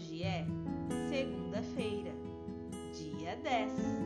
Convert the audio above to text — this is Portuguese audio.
hoje é segunda-feira, dia 10.